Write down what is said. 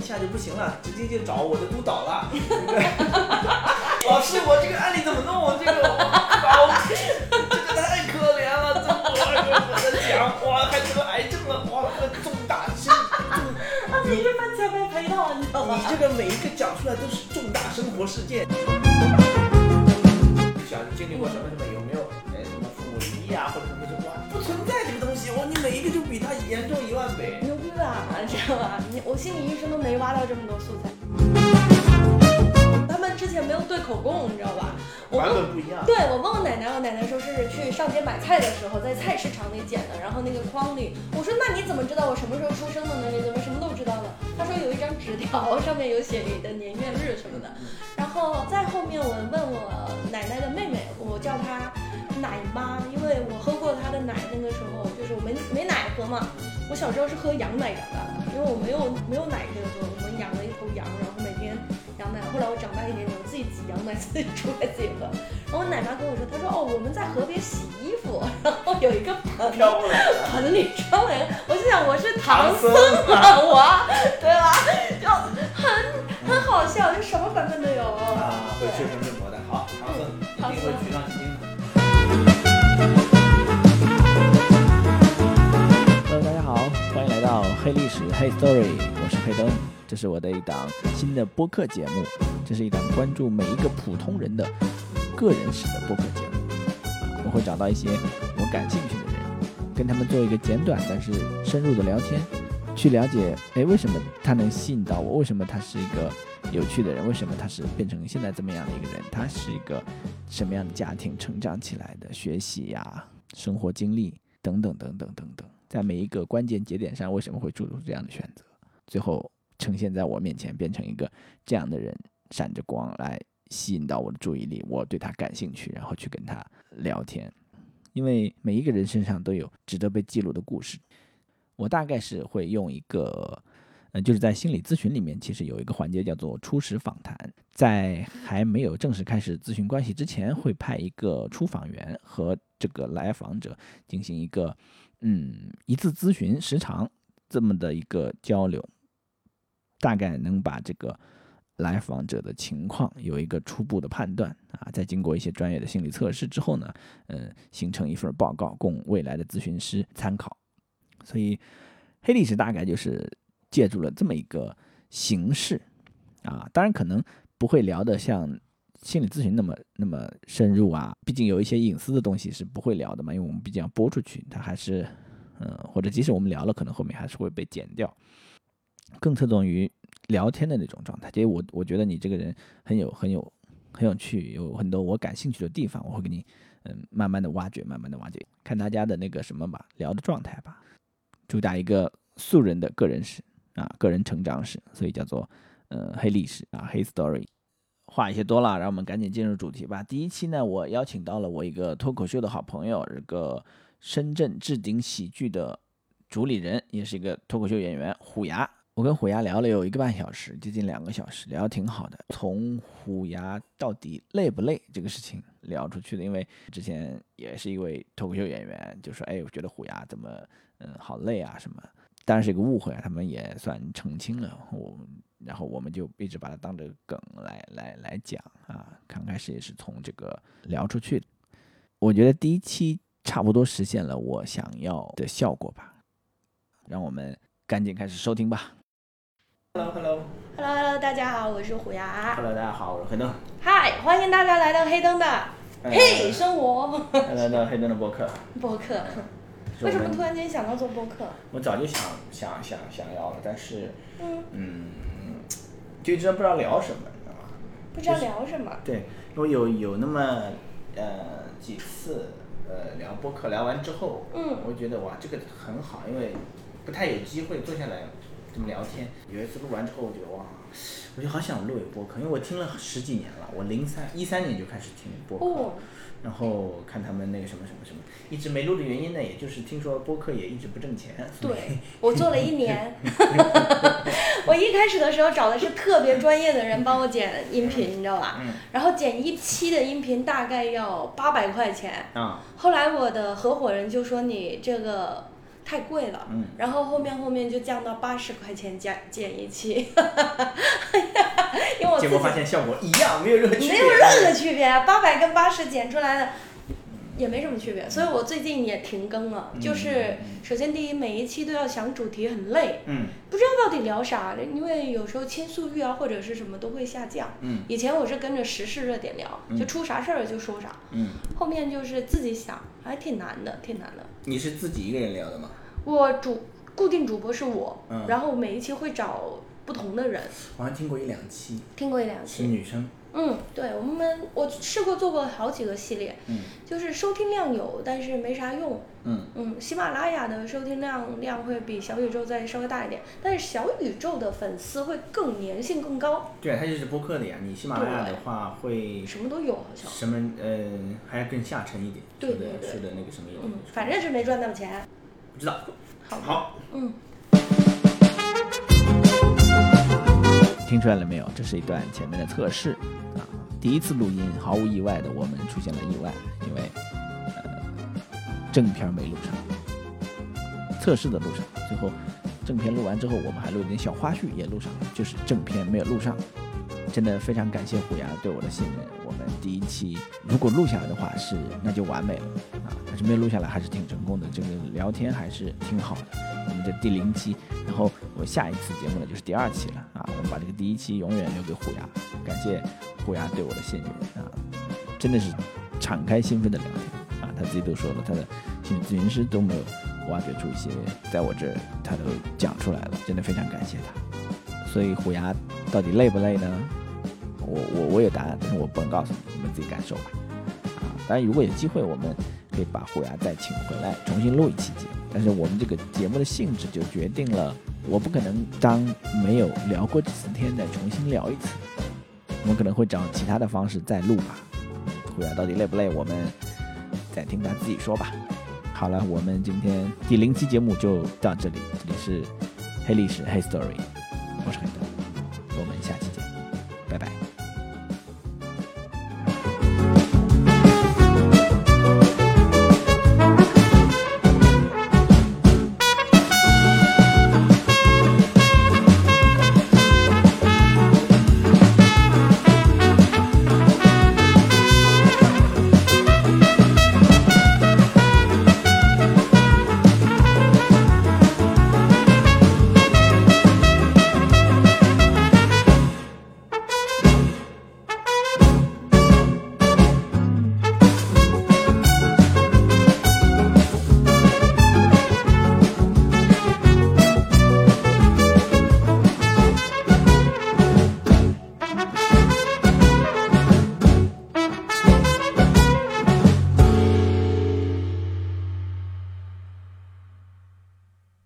下就不行了，直接就找我的督导了。老师，我这个案例怎么弄？这个好，这个太可怜了，这么我的讲，哇，还得癌症了，哇，重大生啊，你这番钱没赔到，你知道吗？你这个每一个讲出来都是重大生活事件。想经历过什么什么？有没有哎什么父母离异啊，或者什么什么？哇，不存在这个东西，哇，你每一个就比他严重一万倍。牛逼吧，知道吧？你我心理医生都没挖到这么多素材。他们之前没有对口供，你知道吧？我版问，本不一样。对我问我奶奶，我奶奶说是去上街买菜的时候，在菜市场里捡的，然后那个筐里，我说那你怎么知道我什么时候出生的呢？你怎么什么都知道呢？她说有一张纸条，上面有写你的年月日什么的。然后再后面我问我奶奶的妹妹，我叫她奶妈，因为我喝过她的奶，那个时候就是我没没奶喝嘛。我小时候是喝羊奶长大的，因为我没有没有奶可以喝，我们养了一头羊，然后每天羊奶。后来我长大一点点，我自己挤羊奶，自己出来自己喝。然后我奶妈跟我说，她说哦我们在河边洗衣服，然后有一个盆。盆里装了，我就想我是唐僧唐啊，我对吧？就很很好笑，就什么版本都有。啊，会对确实是磨的。好，唐僧一定会去上听黑历史黑 Story，我是黑灯，这是我的一档新的播客节目，这是一档关注每一个普通人的个人史的播客节目。我会找到一些我感兴趣的人，跟他们做一个简短但是深入的聊天，去了解，哎，为什么他能吸引到我？为什么他是一个有趣的人？为什么他是变成现在这么样的一个人？他是一个什么样的家庭成长起来的？学习呀、生活经历等等等等等等，在每一个关键节点上，为什么会做出这样的选择？最后呈现在我面前，变成一个这样的人，闪着光来吸引到我的注意力，我对他感兴趣，然后去跟他聊天。因为每一个人身上都有值得被记录的故事。我大概是会用一个，呃，就是在心理咨询里面，其实有一个环节叫做初始访谈，在还没有正式开始咨询关系之前，会派一个出访员和这个来访者进行一个，嗯，一次咨询时长这么的一个交流，大概能把这个来访者的情况有一个初步的判断。啊，在经过一些专业的心理测试之后呢，呃，形成一份报告供未来的咨询师参考。所以黑历史大概就是借助了这么一个形式啊，当然可能不会聊得像心理咨询那么那么深入啊，毕竟有一些隐私的东西是不会聊的嘛，因为我们毕竟要播出去，它还是嗯、或者即使我们聊了，可能后面还是会被剪掉，更侧重于聊天的那种状态。因为我我觉得你这个人很有很有很有趣，有很多我感兴趣的地方，我会给你嗯慢慢的挖掘，慢慢的挖掘，看大家的那个什么吧，聊的状态吧。主打一个素人的个人史啊，个人成长史，所以叫做呃黑历史啊黑 story。话一些多了，让我们赶紧进入主题吧。第一期呢，我邀请到了我一个脱口秀的好朋友，这个深圳置顶喜剧的主理人，也是一个脱口秀演员虎牙。我跟虎牙聊了有一个半小时，接近两个小时，聊得挺好的。从虎牙到底累不累这个事情聊出去的，因为之前也是一位脱口秀演员，就说：“哎，我觉得虎牙怎么嗯好累啊什么。”当然是一个误会啊，他们也算澄清了我，然后我们就一直把它当这个梗来来来讲啊。刚开始也是从这个聊出去的，我觉得第一期差不多实现了我想要的效果吧。让我们赶紧开始收听吧。Hello Hello Hello Hello，大家好，我是虎牙。Hello，大家好，我是黑灯，嗨，欢迎大家来到黑灯的嘿生活来到黑灯的播客。播客。为什么突然间想到做播客？我早就想想想想要了，但是嗯，嗯，就一直不知道聊什么，你知道吗？不知道聊什么。对，因为有有那么呃几次呃聊播客聊完之后，嗯我觉得哇这个很好，因为不太有机会坐下来这么聊天。有一次录完之后，我觉得哇，我就好想录一个播客，因为我听了十几年了，我零三一三年就开始听播客。哦，然后看他们那个什么什么什么，一直没录的原因呢，也就是听说播客也一直不挣钱。对，我做了一年。我一开始的时候找的是特别专业的人帮我剪音频，你知道吧？嗯然后剪一期的音频大概要八百块钱。啊，后来我的合伙人就说你这个太贵了。嗯，然后后面后面就降到八十块钱剪剪一期，因为我结果发现效果一样，没有任何区别。没有任何区别，八百跟八十减出来的也没什么区别，所以我最近也停更了。嗯就是首先第一，每一期都要想主题，很累，嗯不知道到底聊啥，因为有时候倾诉欲啊或者是什么都会下降。嗯以前我是跟着时事热点聊，就出啥事儿就说啥，嗯，后面就是自己想，还挺难的，挺难的。你是自己一个人聊的吗？我主固定主播是我，嗯然后每一期会找不同的人，我好像听过一两期，听过一两是期。女生。嗯，对我们我试过做过好几个系列，嗯就是收听量有，但是没啥用。嗯嗯，喜马拉雅的收听量量会比小宇宙再稍微大一点，但是小宇宙的粉丝会更粘性更高，对啊，它就是播客的呀。你喜马拉雅的话会什么都有好像。什么呃，还要更下沉一点，对说的对对说的那个什么有，嗯，反正是没赚到钱。不知道。好，好，嗯，听出来了没有？这是一段前面的测试啊。第一次录音，毫无意外的我们出现了意外，因为呃正片没录上，测试的录上，最后正片录完之后，我们还录了点小花絮也录上了，就是正片没有录上。真的非常感谢虎牙对我的信任。第一期如果录下来的话是那就完美了啊，但是没有录下来还是挺成功的，这个聊天还是挺好的。我们的第零期，然后我下一次节目呢就是第二期了啊，我们把这个第一期永远留给虎牙，感谢虎牙对我的信任啊，真的是敞开心扉的聊天啊，他自己都说了，他的心理咨询师都没有挖掘出一些，在我这儿他都讲出来了，真的非常感谢他。所以虎牙到底累不累呢？我我我有答案，但是我不能告诉你，你们自己感受吧。啊，当然如果有机会，我们可以把虎牙再请回来，重新录一期节目。但是我们这个节目的性质就决定了，我不可能当没有聊过几次天的重新聊一次，我们可能会找其他的方式再录吧。虎牙到底累不累，我们再听他自己说吧。好了，我们今天第零期节目就到这里，这里是黑历史黑 story，我是黑灯。